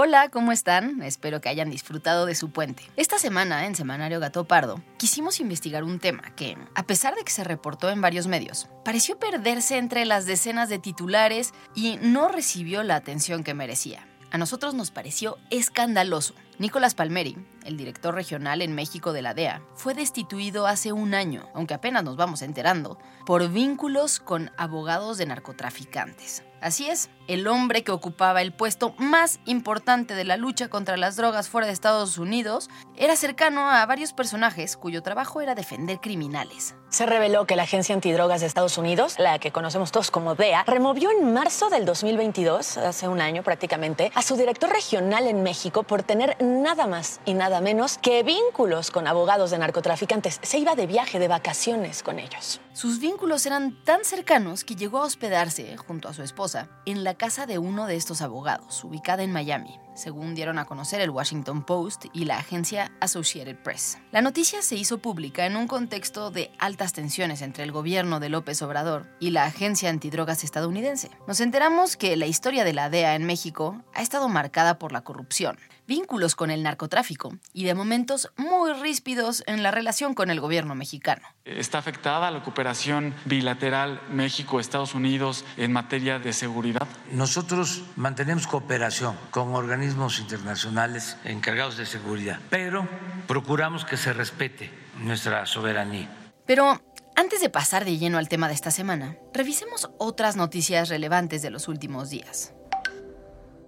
Hola, ¿cómo están? Espero que hayan disfrutado de su puente. Esta semana, en Semanario Gato Pardo, quisimos investigar un tema que, a pesar de que se reportó en varios medios, pareció perderse entre las decenas de titulares y no recibió la atención que merecía. A nosotros nos pareció escandaloso. Nicolás Palmeri, el director regional en México de la DEA, fue destituido hace un año, aunque apenas nos vamos enterando, por vínculos con abogados de narcotraficantes. Así es, el hombre que ocupaba el puesto más importante de la lucha contra las drogas fuera de Estados Unidos era cercano a varios personajes cuyo trabajo era defender criminales. Se reveló que la Agencia Antidrogas de Estados Unidos, la que conocemos todos como DEA, removió en marzo del 2022, hace un año prácticamente, a su director regional en México por tener nada más y nada menos que vínculos con abogados de narcotraficantes. Se iba de viaje, de vacaciones con ellos. Sus vínculos eran tan cercanos que llegó a hospedarse, junto a su esposa, en la casa de uno de estos abogados, ubicada en Miami, según dieron a conocer el Washington Post y la agencia Associated Press. La noticia se hizo pública en un contexto de altas tensiones entre el gobierno de López Obrador y la agencia antidrogas estadounidense. Nos enteramos que la historia de la DEA en México ha estado marcada por la corrupción, vínculos con el narcotráfico y de momentos muy ríspidos en la relación con el gobierno mexicano. Está afectada la cooperación bilateral México-Estados Unidos en materia de seguridad. Nosotros mantenemos cooperación con organismos internacionales encargados de seguridad, pero procuramos que se respete nuestra soberanía. Pero antes de pasar de lleno al tema de esta semana, revisemos otras noticias relevantes de los últimos días.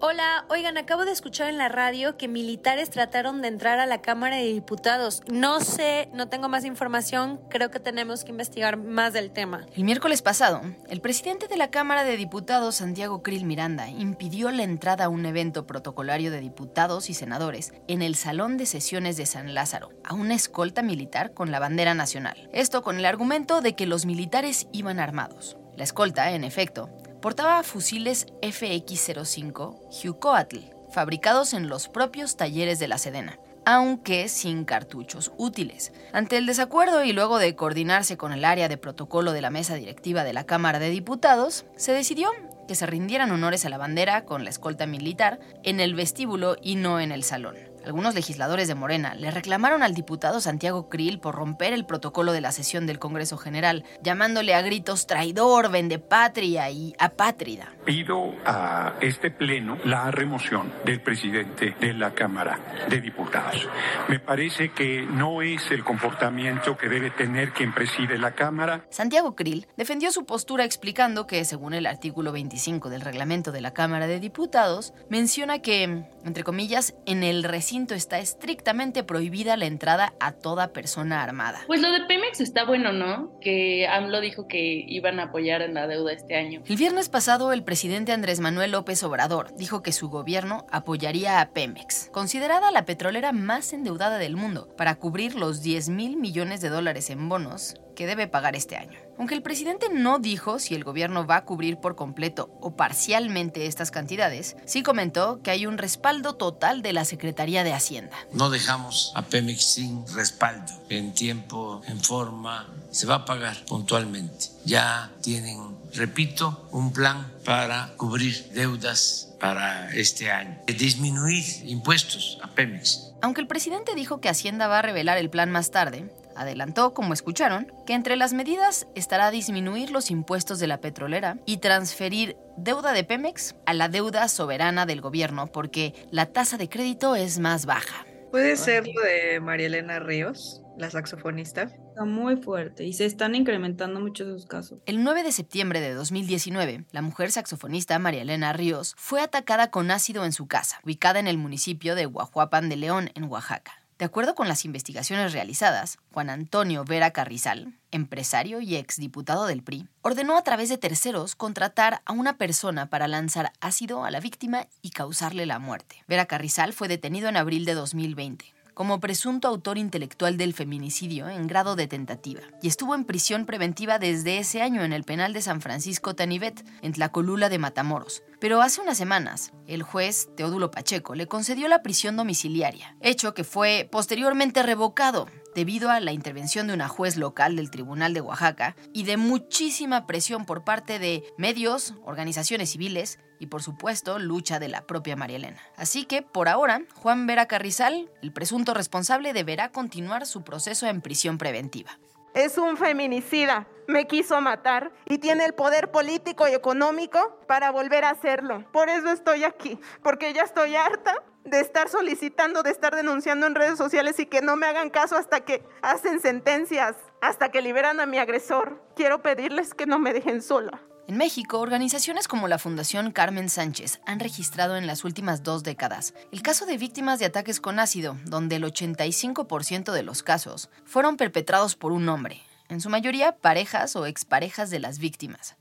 Hola, oigan, acabo de escuchar en la radio que militares trataron de entrar a la Cámara de Diputados. No sé, no tengo más información, creo que tenemos que investigar más del tema. El miércoles pasado, el presidente de la Cámara de Diputados, Santiago Krill Miranda, impidió la entrada a un evento protocolario de diputados y senadores en el Salón de Sesiones de San Lázaro, a una escolta militar con la bandera nacional. Esto con el argumento de que los militares iban armados. La escolta, en efecto, portaba fusiles FX-05 Hucoatl, fabricados en los propios talleres de la Sedena, aunque sin cartuchos útiles. Ante el desacuerdo y luego de coordinarse con el área de protocolo de la mesa directiva de la Cámara de Diputados, se decidió que se rindieran honores a la bandera con la escolta militar en el vestíbulo y no en el salón. Algunos legisladores de Morena le reclamaron al diputado Santiago Krill por romper el protocolo de la sesión del Congreso General, llamándole a gritos traidor, vendepatria y apátrida. Pido a este pleno la remoción del presidente de la Cámara de Diputados. Me parece que no es el comportamiento que debe tener quien preside la Cámara. Santiago Krill defendió su postura explicando que, según el artículo 25 del reglamento de la Cámara de Diputados, menciona que, entre comillas, en el recinto está estrictamente prohibida la entrada a toda persona armada. Pues lo de Pemex está bueno, ¿no? Que AMLO dijo que iban a apoyar en la deuda este año. El viernes pasado, el presidente Andrés Manuel López Obrador dijo que su gobierno apoyaría a Pemex, considerada la petrolera más endeudada del mundo, para cubrir los 10 mil millones de dólares en bonos que debe pagar este año. Aunque el presidente no dijo si el gobierno va a cubrir por completo o parcialmente estas cantidades, sí comentó que hay un respaldo total de la Secretaría de Hacienda. No dejamos a Pemex sin respaldo en tiempo, en forma, se va a pagar puntualmente. Ya tienen, repito, un plan para cubrir deudas para este año, disminuir impuestos a Pemex. Aunque el presidente dijo que Hacienda va a revelar el plan más tarde, adelantó, como escucharon, que entre las medidas estará disminuir los impuestos de la petrolera y transferir deuda de Pemex a la deuda soberana del gobierno porque la tasa de crédito es más baja. Puede ser lo de María Elena Ríos, la saxofonista. Está muy fuerte y se están incrementando muchos sus casos. El 9 de septiembre de 2019, la mujer saxofonista María Elena Ríos fue atacada con ácido en su casa, ubicada en el municipio de Guajuapan de León, en Oaxaca. De acuerdo con las investigaciones realizadas, Juan Antonio Vera Carrizal, empresario y exdiputado del PRI, ordenó a través de terceros contratar a una persona para lanzar ácido a la víctima y causarle la muerte. Vera Carrizal fue detenido en abril de 2020 como presunto autor intelectual del feminicidio en grado de tentativa y estuvo en prisión preventiva desde ese año en el penal de San Francisco Tanivet, en Tlacolula de Matamoros. Pero hace unas semanas, el juez Teodulo Pacheco le concedió la prisión domiciliaria, hecho que fue posteriormente revocado debido a la intervención de una juez local del Tribunal de Oaxaca y de muchísima presión por parte de medios, organizaciones civiles y por supuesto lucha de la propia María Elena. Así que por ahora, Juan Vera Carrizal, el presunto responsable, deberá continuar su proceso en prisión preventiva. Es un feminicida, me quiso matar y tiene el poder político y económico para volver a hacerlo. Por eso estoy aquí, porque ya estoy harta de estar solicitando, de estar denunciando en redes sociales y que no me hagan caso hasta que hacen sentencias, hasta que liberan a mi agresor. Quiero pedirles que no me dejen sola. En México, organizaciones como la Fundación Carmen Sánchez han registrado en las últimas dos décadas el caso de víctimas de ataques con ácido, donde el 85% de los casos fueron perpetrados por un hombre, en su mayoría parejas o exparejas de las víctimas.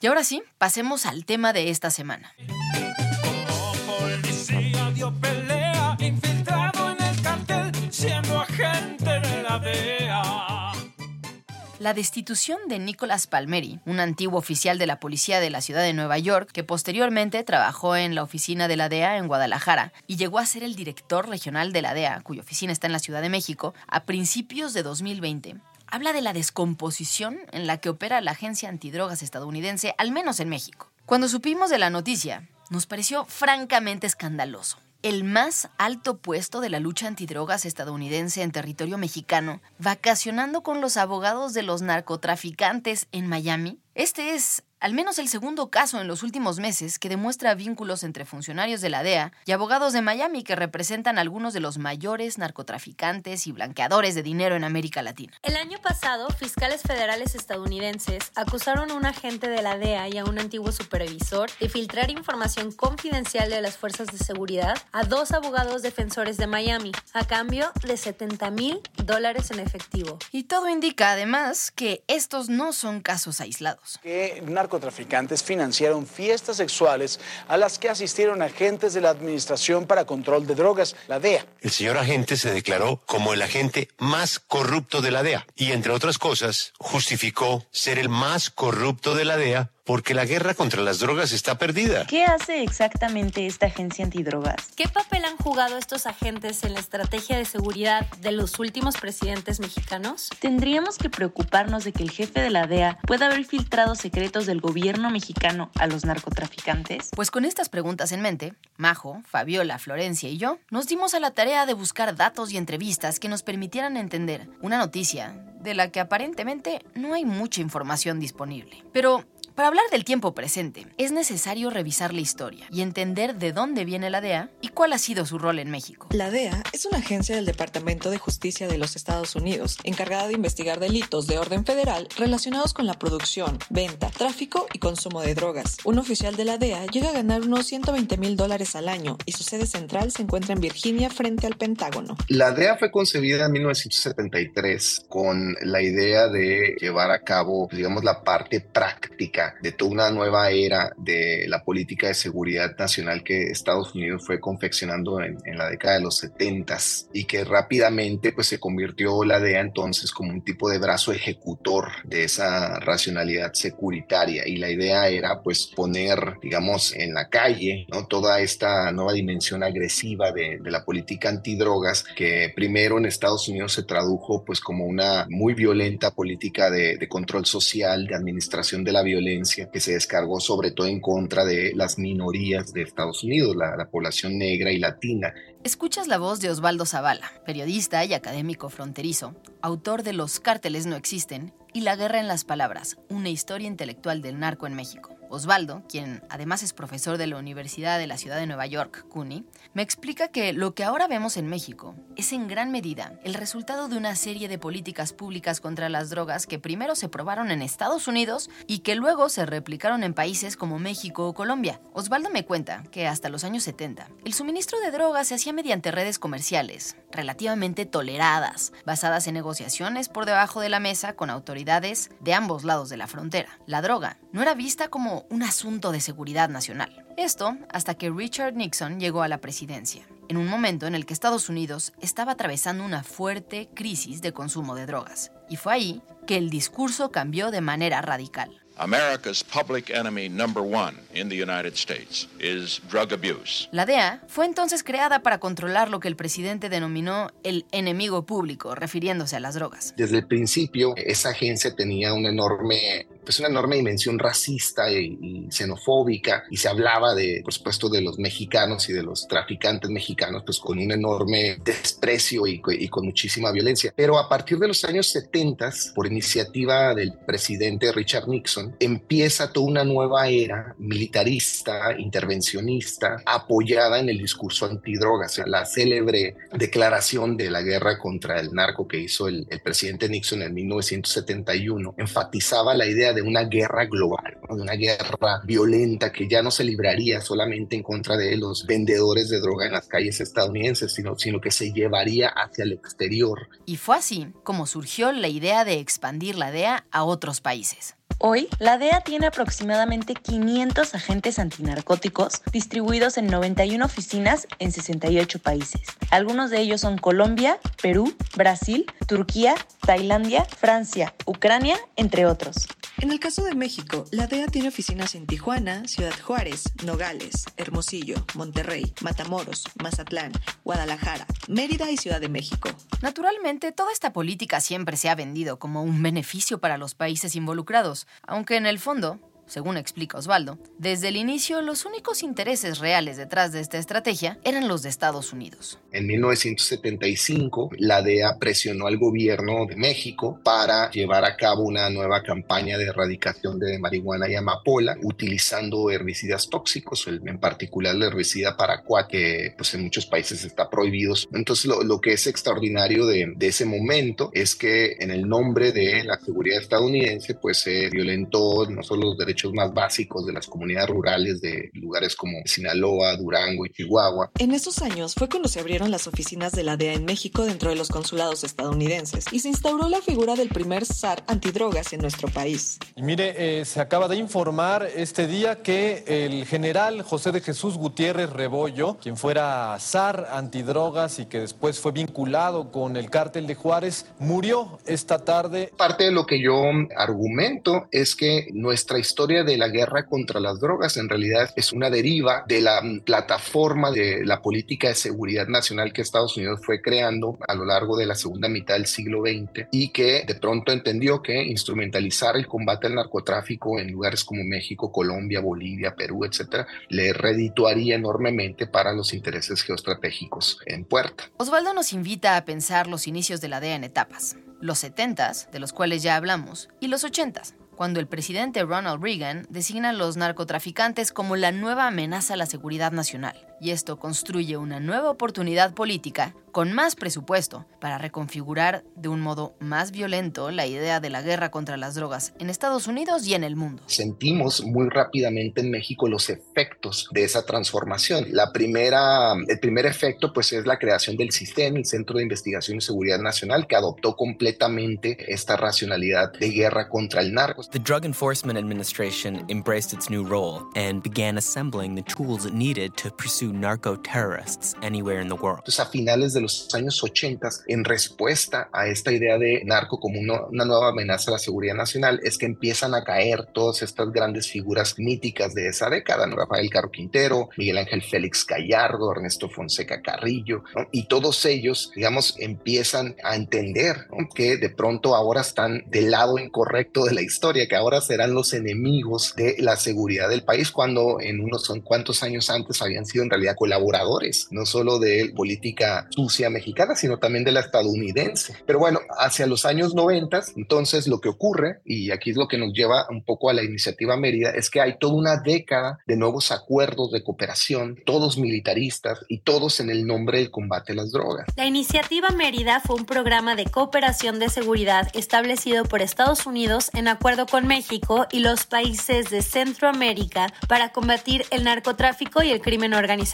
Y ahora sí, pasemos al tema de esta semana. La destitución de Nicolás Palmeri, un antiguo oficial de la policía de la ciudad de Nueva York, que posteriormente trabajó en la oficina de la DEA en Guadalajara y llegó a ser el director regional de la DEA, cuya oficina está en la Ciudad de México, a principios de 2020, habla de la descomposición en la que opera la agencia antidrogas estadounidense, al menos en México. Cuando supimos de la noticia, nos pareció francamente escandaloso el más alto puesto de la lucha antidrogas estadounidense en territorio mexicano, vacacionando con los abogados de los narcotraficantes en Miami? Este es al menos el segundo caso en los últimos meses que demuestra vínculos entre funcionarios de la DEA y abogados de Miami que representan algunos de los mayores narcotraficantes y blanqueadores de dinero en América Latina. El año pasado, fiscales federales estadounidenses acusaron a un agente de la DEA y a un antiguo supervisor de filtrar información confidencial de las fuerzas de seguridad a dos abogados defensores de Miami, a cambio de 70 mil dólares en efectivo. Y todo indica además que estos no son casos aislados narcotraficantes financiaron fiestas sexuales a las que asistieron agentes de la Administración para Control de Drogas, la DEA. El señor agente se declaró como el agente más corrupto de la DEA y, entre otras cosas, justificó ser el más corrupto de la DEA porque la guerra contra las drogas está perdida. ¿Qué hace exactamente esta agencia antidrogas? ¿Qué papel han jugado estos agentes en la estrategia de seguridad de los últimos presidentes mexicanos? ¿Tendríamos que preocuparnos de que el jefe de la DEA pueda haber filtrado secretos del gobierno mexicano a los narcotraficantes? Pues con estas preguntas en mente, Majo, Fabiola, Florencia y yo nos dimos a la tarea de buscar datos y entrevistas que nos permitieran entender una noticia de la que aparentemente no hay mucha información disponible. Pero para hablar del tiempo presente, es necesario revisar la historia y entender de dónde viene la DEA y cuál ha sido su rol en México. La DEA es una agencia del Departamento de Justicia de los Estados Unidos, encargada de investigar delitos de orden federal relacionados con la producción, venta, tráfico y consumo de drogas. Un oficial de la DEA llega a ganar unos 120 mil dólares al año y su sede central se encuentra en Virginia frente al Pentágono. La DEA fue concebida en 1973 con la idea de llevar a cabo, digamos, la parte práctica de toda una nueva era de la política de seguridad nacional que Estados Unidos fue confeccionando en, la década de los 70 y que rápidamente pues se convirtió la DEA entonces como un tipo de brazo ejecutor de esa racionalidad securitaria y la idea era pues poner digamos en la calle ¿no? toda esta nueva dimensión agresiva de, la política antidrogas que primero en Estados Unidos se tradujo pues como una muy violenta política de, de control social, de administración de la violencia que se descargó sobre todo en contra de las minorías de Estados Unidos, la población negra y latina. Escuchas la voz de Osvaldo Zavala, periodista y académico fronterizo, autor de Los cárteles no existen y La guerra en las palabras, una historia intelectual del narco en México. Osvaldo, quien además es profesor de la Universidad de la Ciudad de Nueva York, CUNY, me explica que lo que ahora vemos en México es en gran medida el resultado de una serie de políticas públicas contra las drogas que primero se probaron en Estados Unidos y que luego se replicaron en países como México o Colombia. Osvaldo me cuenta que hasta los años 70, el suministro de drogas se hacía mediante redes comerciales, relativamente toleradas, basadas en negociaciones por debajo de la mesa con autoridades de ambos lados de la frontera. La droga no era vista como un asunto de seguridad nacional. Esto hasta que Richard Nixon llegó a la presidencia, en un momento en el que Estados Unidos estaba atravesando una fuerte crisis de consumo de drogas. Y fue ahí que el discurso cambió de manera radical. America's public enemy number one in the United States is drug abuse. La DEA fue entonces creada para controlar lo que el presidente denominó el enemigo público, refiriéndose a las drogas. Desde el principio, esa agencia tenía una enorme pues una enorme dimensión racista y, xenofóbica y se hablaba de, por supuesto, de los mexicanos y de los traficantes mexicanos, pues con un enorme desprecio y, y con muchísima violencia. Pero a partir de los años 70, por iniciativa del presidente Richard Nixon, empieza toda una nueva era militarista, intervencionista, apoyada en el discurso antidrogas. La célebre declaración de la guerra contra el narco que hizo el, el presidente Nixon en 1971 enfatizaba la idea de de una guerra global, de una guerra violenta que ya no se libraría solamente en contra de los vendedores de droga en las calles estadounidenses, sino, sino que se llevaría hacia el exterior. Y fue así como surgió la idea de expandir la DEA a otros países. Hoy, la DEA tiene aproximadamente 500 agentes antinarcóticos distribuidos en 91 oficinas en 68 países. Algunos de ellos son Colombia, Perú, Brasil, Turquía, Tailandia, Francia, Ucrania, entre otros. En el caso de México, la DEA tiene oficinas en Tijuana, Ciudad Juárez, Nogales, Hermosillo, Monterrey, Matamoros, Mazatlán, Guadalajara, Mérida y Ciudad de México. Naturalmente, toda esta política siempre se ha vendido como un beneficio para los países involucrados, aunque en el fondo según explica Osvaldo, desde el inicio los únicos intereses reales detrás de esta estrategia eran los de Estados Unidos. En 1975, la DEA presionó al gobierno de México para llevar a cabo una nueva campaña de erradicación de marihuana y amapola, utilizando herbicidas tóxicos, en particular el herbicida paraquat, que pues, en muchos países está prohibido. Entonces, lo, lo que es extraordinario de, de, ese momento es que en el nombre de la seguridad estadounidense, pues se violentó no solo los derechos más básicos de las comunidades rurales de lugares como Sinaloa, Durango y Chihuahua. En esos años fue cuando se abrieron las oficinas de la DEA en México dentro de los consulados estadounidenses y se instauró la figura del primer SAR antidrogas en nuestro país. Y mire, eh, se acaba de informar este día que el general José de Jesús Gutiérrez Rebollo, quien fuera SAR antidrogas y que después fue vinculado con el cártel de Juárez, murió esta tarde. Parte de lo que yo argumento es que nuestra historia de la guerra contra las drogas en realidad es una deriva de la mm, plataforma de la política de seguridad nacional que Estados Unidos fue creando a lo largo de la segunda mitad del siglo XX y que de pronto entendió que instrumentalizar el combate al narcotráfico en lugares como México, Colombia, Bolivia, Perú, etcétera, le redituaría enormemente para los intereses geoestratégicos en puerta. Osvaldo nos invita a pensar los inicios de la DEA en etapas. Los 70s, de los cuales ya hablamos, y los 80s, cuando el presidente Ronald Reagan designa a los narcotraficantes como la nueva amenaza a la seguridad nacional y esto construye una nueva oportunidad política con más presupuesto para reconfigurar de un modo más violento la idea de la guerra contra las drogas en Estados Unidos y en el mundo. Sentimos muy rápidamente en México los efectos de esa transformación. La primera, el primer efecto pues es la creación del sistema, el Centro de Investigación y Seguridad Nacional, que adoptó completamente esta racionalidad de guerra contra el narco. The Drug Enforcement Administration embraced its new role and began assembling the tools it needed to pursue to narco terrorists anywhere in the world. Entonces, a finales de los años 80, en respuesta a esta idea de narco como una nueva amenaza a la seguridad nacional, es que empiezan a caer todas estas grandes figuras míticas de esa década, ¿no? Rafael Caro Quintero, Miguel Ángel Félix Gallardo, Ernesto Fonseca Carrillo, y todos ellos, digamos, empiezan a entender que de pronto ahora están del lado incorrecto de la historia, que ahora serán los enemigos de la seguridad del país, cuando en unos cuantos años antes habían sido en realidad colaboradores, no solo de política sucia mexicana, sino también de la estadounidense. Pero bueno, hacia los años 90, entonces lo que ocurre, y aquí es lo que nos lleva un poco a la iniciativa Mérida, es que hay toda una década de nuevos acuerdos de cooperación, todos militaristas y todos en el nombre del combate a las drogas. La iniciativa Mérida fue un programa de cooperación de seguridad establecido por Estados Unidos en acuerdo con México y los países de Centroamérica para combatir el narcotráfico y el crimen organizado.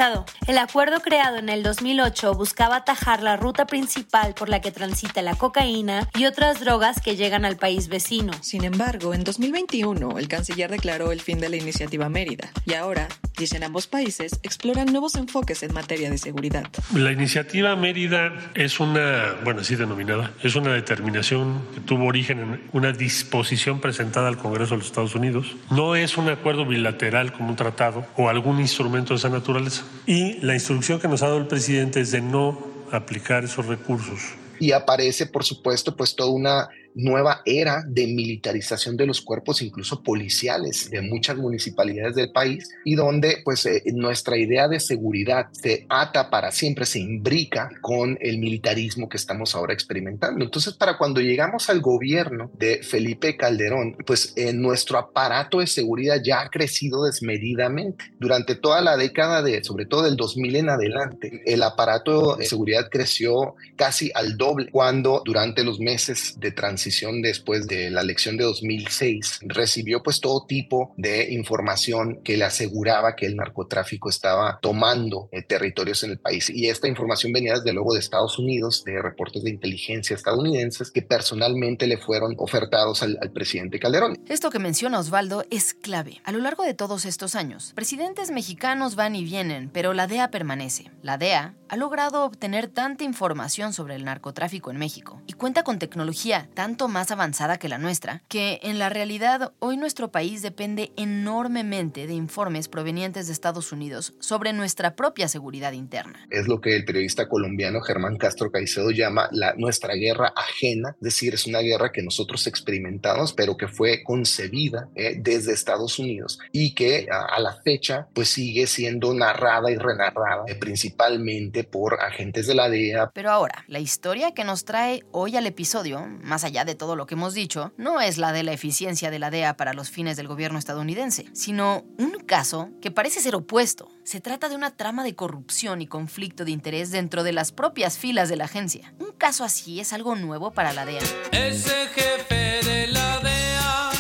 El acuerdo creado en el 2008 buscaba atajar la ruta principal por la que transita la cocaína y otras drogas que llegan al país vecino. Sin embargo, en 2021 el canciller declaró el fin de la iniciativa Mérida y ahora, dicen ambos países, exploran nuevos enfoques en materia de seguridad. La iniciativa Mérida es una, bueno, así denominada, es una determinación que tuvo origen en una disposición presentada al Congreso de los Estados Unidos. No es un acuerdo bilateral como un tratado o algún instrumento de esa naturaleza. Y la instrucción que nos ha dado el presidente es de no aplicar esos recursos. Y aparece, por supuesto, pues toda una nueva era de militarización de los cuerpos, incluso policiales, de muchas municipalidades del país y donde pues eh, nuestra idea de seguridad se ata para siempre, se imbrica con el militarismo que estamos ahora experimentando. Entonces, para cuando llegamos al gobierno de Felipe Calderón, pues eh, nuestro aparato de seguridad ya ha crecido desmedidamente. Durante toda la década de, sobre todo del 2000 en adelante, el aparato de seguridad creció casi al doble cuando durante los meses de transición después de la elección de 2006, recibió pues todo tipo de información que le aseguraba que el narcotráfico estaba tomando eh, territorios en el país. Y esta información venía desde luego de Estados Unidos, de reportes de inteligencia estadounidenses que personalmente le fueron ofertados al, al presidente Calderón. Esto que menciona Osvaldo es clave. A lo largo de todos estos años, presidentes mexicanos van y vienen, pero la DEA permanece. La DEA ha logrado obtener tanta información sobre el narcotráfico en México y cuenta con tecnología tan más avanzada que la nuestra, que en la realidad hoy nuestro país depende enormemente de informes provenientes de Estados Unidos sobre nuestra propia seguridad interna. Es lo que el periodista colombiano Germán Castro Caicedo llama la, nuestra guerra ajena, es decir, es una guerra que nosotros experimentamos, pero que fue concebida eh, desde Estados Unidos y que a, la fecha pues sigue siendo narrada y renarrada eh, principalmente por agentes de la DEA. Pero ahora, la historia que nos trae hoy al episodio, más allá de todo lo que hemos dicho, no es la de la eficiencia de la DEA para los fines del gobierno estadounidense, sino un caso que parece ser opuesto. Se trata de una trama de corrupción y conflicto de interés dentro de las propias filas de la agencia. Un caso así es algo nuevo para la DEA. Ese jefe de la DEA,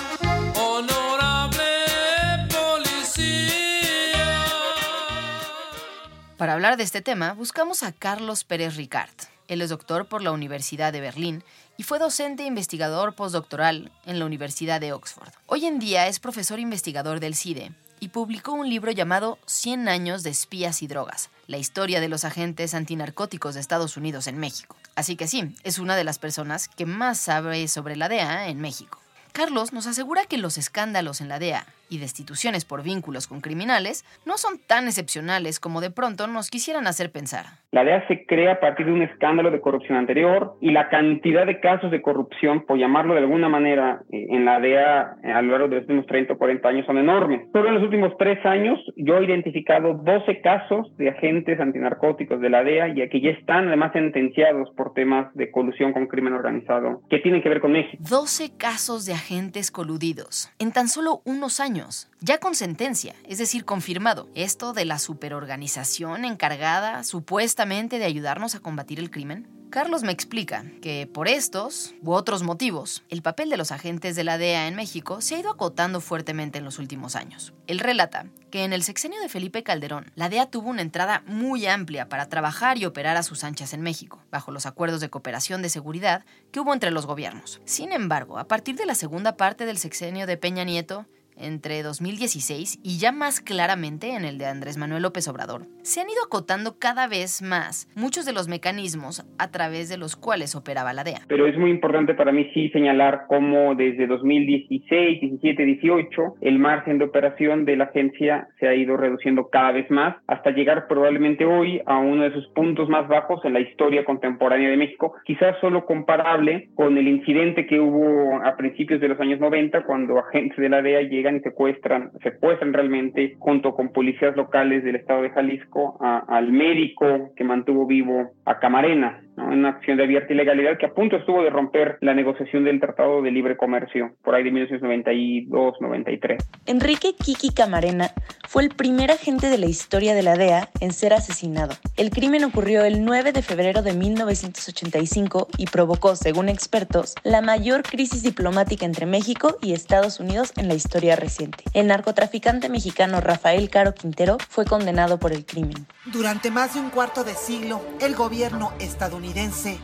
honorable policía. Para hablar de este tema, buscamos a Carlos Pérez Ricard. Él es doctor por la Universidad de Berlín y fue docente e investigador postdoctoral en la Universidad de Oxford. Hoy en día es profesor investigador del CIDE y publicó un libro llamado 100 años de espías y drogas, la historia de los agentes antinarcóticos de Estados Unidos en México. Así que sí, es una de las personas que más sabe sobre la DEA en México. Carlos nos asegura que los escándalos en la DEA y destituciones por vínculos con criminales no son tan excepcionales como de pronto nos quisieran hacer pensar. La DEA se crea a partir de un escándalo de corrupción anterior y la cantidad de casos de corrupción, por llamarlo de alguna manera, eh, en la DEA eh, a lo largo de los últimos 30 o 40 años son enormes. Solo en los últimos tres años yo he identificado 12 casos de agentes antinarcóticos de la DEA y que ya están además sentenciados por temas de colusión con crimen organizado que tienen que ver con México. 12 casos de agentes coludidos en tan solo unos años ya con sentencia, es decir, confirmado. Esto de la superorganización encargada de ayudarnos a combatir el crimen. Carlos me explica que por estos u otros motivos, el papel de los agentes de la DEA en México se ha ido acotando fuertemente en los últimos años. Él relata que en el sexenio de Felipe Calderón, la DEA tuvo una entrada muy amplia para trabajar y operar a sus anchas en México, bajo los acuerdos de cooperación de seguridad que hubo entre los gobiernos. Sin embargo, a partir de la segunda parte del sexenio de Peña Nieto, entre 2016 y ya más claramente en el de Andrés Manuel López Obrador, se han ido acotando cada vez más muchos de los mecanismos a través de los cuales operaba la DEA. Pero es muy importante para mí sí señalar cómo desde 2016, 17, 18, el margen de operación de la agencia se ha ido reduciendo cada vez más hasta llegar probablemente hoy a uno de sus puntos más bajos en la historia contemporánea de México, quizás solo comparable con el incidente que hubo a principios de los años 90 cuando agentes de la DEA y secuestran, secuestran realmente junto con policías locales del estado de Jalisco al médico que mantuvo vivo a Camarena, ¿no? en una acción de abierta ilegalidad que a punto estuvo de romper la negociación del Tratado de Libre Comercio por ahí de 1992-93. Enrique Kiki Camarena fue el primer agente de la historia de la DEA en ser asesinado. El crimen ocurrió el 9 de febrero de 1985 y provocó, según expertos, la mayor crisis diplomática entre México y Estados Unidos en la historia reciente. El narcotraficante mexicano Rafael Caro Quintero fue condenado por el crimen. Durante más de un cuarto de siglo, el gobierno estadounidense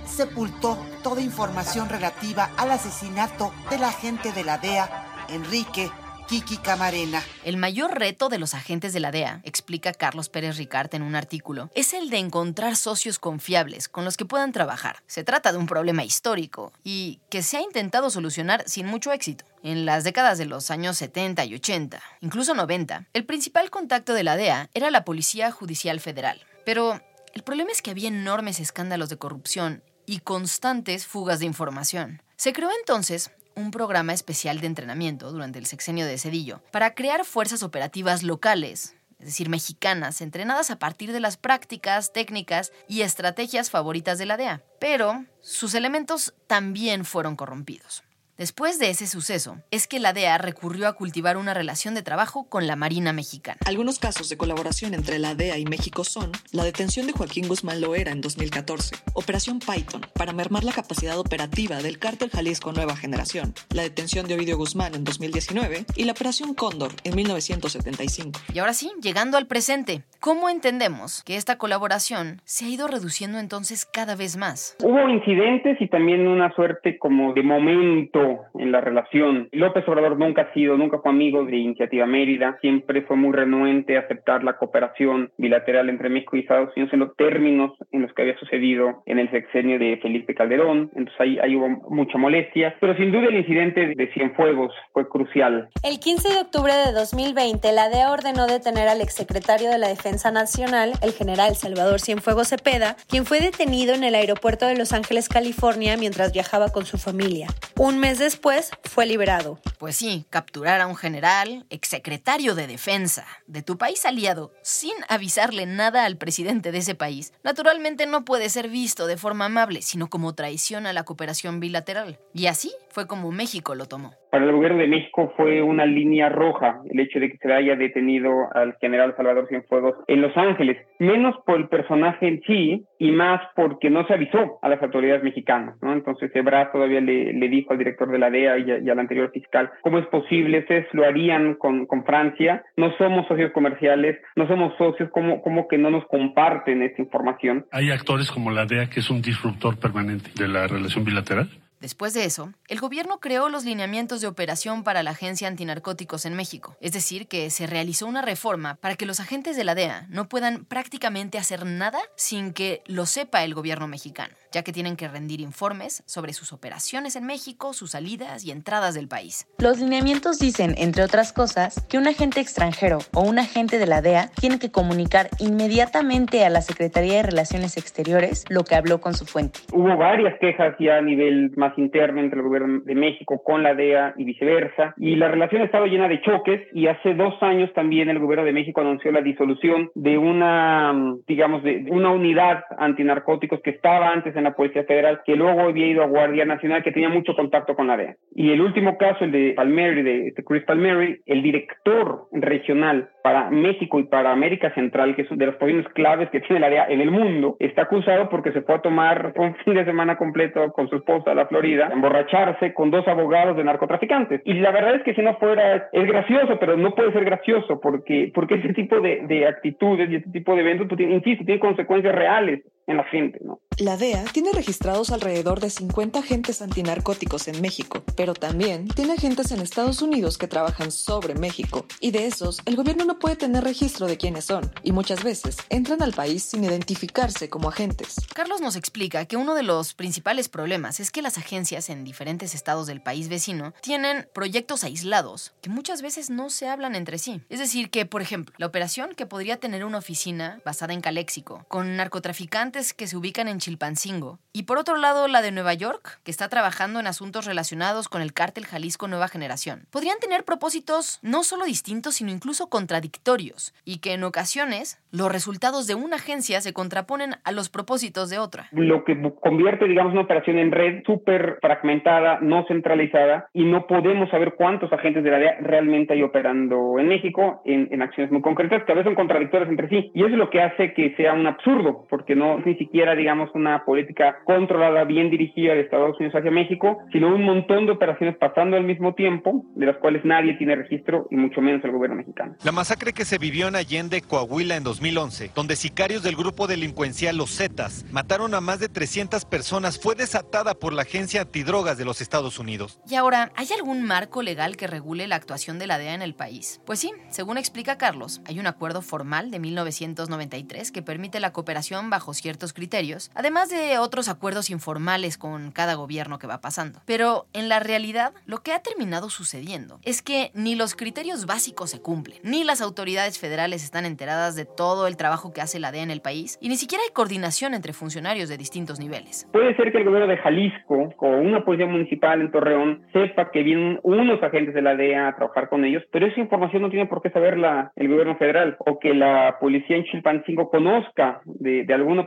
sepultó toda información relativa al asesinato del agente de la DEA, Enrique Kiki Camarena. El mayor reto de los agentes de la DEA, explica Carlos Pérez Ricarte en un artículo, es el de encontrar socios confiables con los que puedan trabajar. Se trata de un problema histórico y que se ha intentado solucionar sin mucho éxito. En las décadas de los años 70 y 80, incluso 90, el principal contacto de la DEA era la Policía Judicial Federal. Pero el problema es que había enormes escándalos de corrupción y constantes fugas de información. Se creó entonces un programa especial de entrenamiento durante el sexenio de Cedillo para crear fuerzas operativas locales, es decir, mexicanas, entrenadas a partir de las prácticas, técnicas y estrategias favoritas de la DEA. Pero sus elementos también fueron corrompidos. Después de ese suceso, es que la DEA recurrió a cultivar una relación de trabajo con la Marina Mexicana. Algunos casos de colaboración entre la DEA y México son la detención de Joaquín Guzmán Loera en 2014, Operación Python para mermar la capacidad operativa del cártel Jalisco Nueva Generación, la detención de Ovidio Guzmán en 2019 y la Operación Cóndor en 1975. Y ahora sí, llegando al presente, ¿cómo entendemos que esta colaboración se ha ido reduciendo entonces cada vez más? Hubo incidentes y también una suerte como de momento en la relación. López Obrador nunca ha sido, nunca fue amigo de Iniciativa Mérida, siempre fue muy renuente a aceptar la cooperación bilateral entre México y Estados Unidos en los términos en los que había sucedido en el sexenio de Felipe Calderón, entonces ahí, ahí hubo mucha molestia, pero sin duda el incidente de Cienfuegos fue crucial. El 15 de octubre de 2020, la DEA ordenó detener al exsecretario de la Defensa Nacional, el general Salvador Cienfuegos Cepeda, quien fue detenido en el aeropuerto de Los Ángeles, California, mientras viajaba con su familia. Un mes después fue liberado. Pues sí, capturar a un general, exsecretario de defensa de tu país aliado, sin avisarle nada al presidente de ese país, naturalmente no puede ser visto de forma amable, sino como traición a la cooperación bilateral. Y así fue como México lo tomó. Para el gobierno de México fue una línea roja el hecho de que se haya detenido al general Salvador Cienfuegos en Los Ángeles, menos por el personaje en sí y más porque no se avisó a las autoridades mexicanas, ¿no? Entonces Ebrard todavía le, le dijo al director de la DEA y, a, y, al anterior fiscal, ¿cómo es posible? Ustedes lo harían con, con Francia, no somos socios comerciales, no somos socios, ¿cómo, ¿cómo que no nos comparten esta información? Hay actores como la DEA que es un disruptor permanente de la relación bilateral. Después de eso, el gobierno creó los lineamientos de operación para la Agencia Antinarcóticos en México, es decir, que se realizó una reforma para que los agentes de la DEA no puedan prácticamente hacer nada sin que lo sepa el gobierno mexicano, ya que tienen que rendir informes sobre sus operaciones en México, sus salidas y entradas del país. Los lineamientos dicen, entre otras cosas, que un agente extranjero o un agente de la DEA tiene que comunicar inmediatamente a la Secretaría de Relaciones Exteriores lo que habló con su fuente. Hubo varias quejas ya a nivel más interno entre el gobierno de México con la DEA y viceversa. Y la relación ha estado llena de choques y hace dos años también el gobierno de México anunció la disolución de una, digamos, de una unidad antinarcóticos que estaba antes en la Policía Federal, que luego había ido a Guardia Nacional, que tenía mucho contacto con la DEA. Y el último caso, el de Palmieri, de, Chris Palmieri, el director regional para México y para América Central, que es de las posiciones claves que tiene la DEA en el mundo, está acusado porque se fue a tomar un fin de semana completo con su esposa la Florida, emborracharse con dos abogados de narcotraficantes. Y la verdad es que si no fuera, es gracioso, pero no puede ser gracioso porque, porque ese tipo de, de actitudes y este tipo de eventos, pues, insisto, tiene consecuencias reales en la gente, ¿no? La DEA tiene registrados alrededor de 50 agentes antinarcóticos en México, pero también tiene agentes en Estados Unidos que trabajan sobre México, y de esos el gobierno no puede tener registro de quiénes son, y muchas veces entran al país sin identificarse como agentes. Carlos nos explica que uno de los principales problemas es que las agencias en diferentes estados del país vecino tienen proyectos aislados que muchas veces no se hablan entre sí. Es decir, que, por ejemplo, la operación que podría tener una oficina basada en Caléxico, con narcotraficantes que se ubican en Chilpancingo, y por otro lado la de Nueva York, que está trabajando en asuntos relacionados con el cártel Jalisco Nueva Generación, podrían tener propósitos no solo distintos, sino incluso contradictorios, y que en ocasiones los resultados de una agencia se contraponen a los propósitos de otra. Lo que convierte, digamos, una operación en red súper fragmentada, no centralizada, y no podemos saber cuántos agentes de la DEA realmente hay operando en México en, en acciones muy concretas, que a veces son contradictorias entre sí. Y eso es lo que hace que sea un absurdo, porque no ni siquiera, digamos, una política controlada, bien dirigida de Estados Unidos hacia México, sino un montón de operaciones pasando al mismo tiempo, de las cuales nadie tiene registro, y mucho menos el gobierno mexicano. La masacre que se vivió en Allende, Coahuila, en 2011, donde sicarios del grupo delincuencial Los Zetas mataron a más de 300 personas, fue desatada por la Agencia Antidrogas de los Estados Unidos. Y ahora, ¿hay algún marco legal que regule la actuación de la DEA en el país? Pues sí, según explica Carlos, hay un acuerdo formal de 1993 que permite la cooperación bajo ciertos criterios, además de otros acuerdos informales con cada gobierno que va pasando. Pero en la realidad, lo que ha terminado sucediendo es que ni los criterios básicos se cumplen, ni las autoridades federales están enteradas de todo el trabajo que hace la DEA en el país, y ni siquiera hay coordinación entre funcionarios de distintos niveles. Puede ser que el gobierno de Jalisco o una policía municipal en Torreón sepa que vienen unos agentes de la DEA a trabajar con ellos, pero esa información no tiene por qué saberla el gobierno federal, o que la policía en Chilpancingo conozca de, de alguna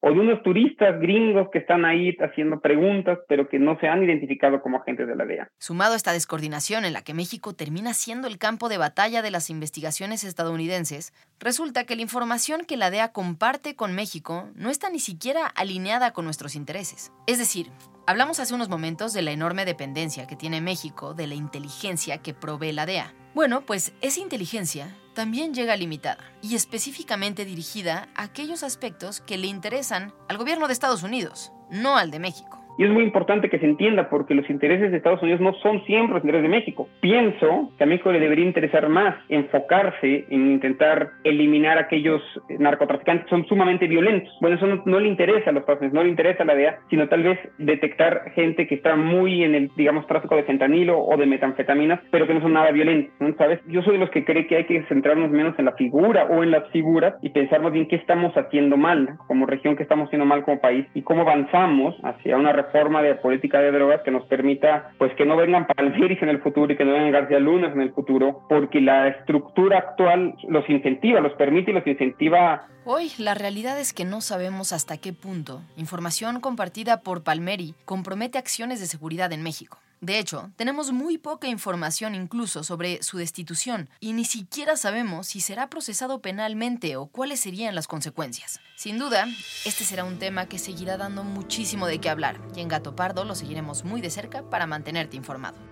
o de unos turistas gringos que están ahí haciendo preguntas, pero que no se han identificado como agentes de la DEA. Sumado a esta descoordinación en la que México termina siendo el campo de batalla de las investigaciones estadounidenses, resulta que la información que la DEA comparte con México no está ni siquiera alineada con nuestros intereses. Es decir, hablamos hace unos momentos de la enorme dependencia que tiene México de la inteligencia que provee la DEA. Bueno, pues esa inteligencia también llega limitada y específicamente dirigida a aquellos aspectos que le interesan al gobierno de Estados Unidos, no al de México. Y es muy importante que se entienda porque los intereses de Estados Unidos no son siempre los intereses de México. Pienso que a México le debería interesar más enfocarse en intentar eliminar a aquellos narcotraficantes que son sumamente violentos. Bueno, eso no, no le interesa a los Estados Unidos, no le interesa a la DEA, sino tal vez detectar gente que está muy en el, digamos, tráfico de fentanilo o de metanfetaminas, pero que no son nada violentos, ¿no? ¿sabes? Yo soy de los que cree que hay que centrarnos menos en la figura o en las figuras y pensar más bien qué estamos haciendo mal como región, qué estamos haciendo mal como país y cómo avanzamos hacia una reforma de política de drogas que nos permita, pues, que no vengan Palmeris en el futuro y que no vengan García Lunas en el futuro, porque la estructura actual los incentiva, los permite y los incentiva. Hoy, la realidad es que no sabemos hasta qué punto información compartida por Palmeri compromete acciones de seguridad en México. De hecho, tenemos muy poca información incluso sobre su destitución y ni siquiera sabemos si será procesado penalmente o cuáles serían las consecuencias. Sin duda, este será un tema que seguirá dando muchísimo de qué hablar y en Gato Pardo lo seguiremos muy de cerca para mantenerte informado.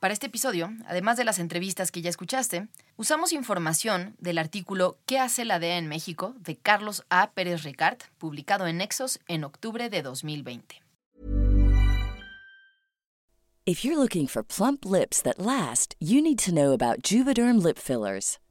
Para este episodio, además de las entrevistas que ya escuchaste, usamos información del artículo ¿Qué hace la DEA en México? de Carlos A. Pérez Ricard, publicado en Nexos en octubre de 2020. If you're looking for plump lips that last, you need to know about Juvederm lip fillers.